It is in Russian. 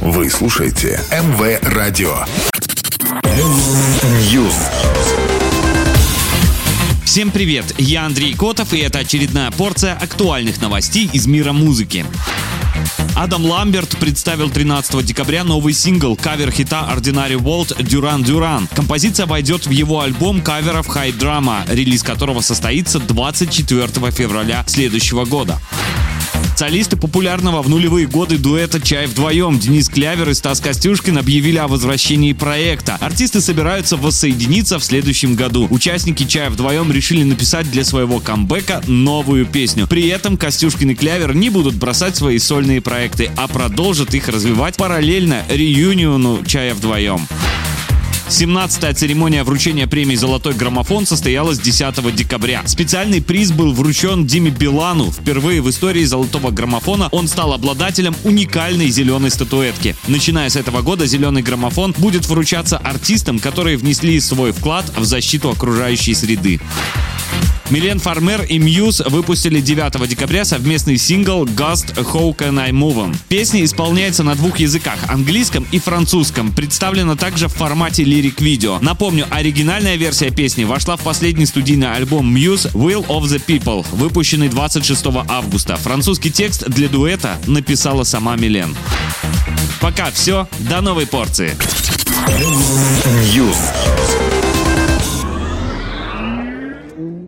Вы слушаете МВ Радио. News. Всем привет, я Андрей Котов, и это очередная порция актуальных новостей из мира музыки. Адам Ламберт представил 13 декабря новый сингл кавер хита Ordinary World Duran Duran. Композиция войдет в его альбом каверов High Drama, релиз которого состоится 24 февраля следующего года. Солисты популярного в нулевые годы дуэта «Чай вдвоем» Денис Клявер и Стас Костюшкин объявили о возвращении проекта. Артисты собираются воссоединиться в следующем году. Участники «Чая вдвоем» решили написать для своего камбэка новую песню. При этом Костюшкин и Клявер не будут бросать свои сольные проекты, а продолжат их развивать параллельно реюниону «Чая вдвоем». 17-я церемония вручения премии «Золотой граммофон» состоялась 10 декабря. Специальный приз был вручен Диме Билану. Впервые в истории «Золотого граммофона» он стал обладателем уникальной зеленой статуэтки. Начиная с этого года «Зеленый граммофон» будет вручаться артистам, которые внесли свой вклад в защиту окружающей среды. Милен Фармер и Мьюз выпустили 9 декабря совместный сингл «Ghost How Can I Move On». Песня исполняется на двух языках – английском и французском. Представлена также в формате лирик-видео. Напомню, оригинальная версия песни вошла в последний студийный альбом Muse «Will of the People», выпущенный 26 августа. Французский текст для дуэта написала сама Милен. Пока все, до новой порции. News.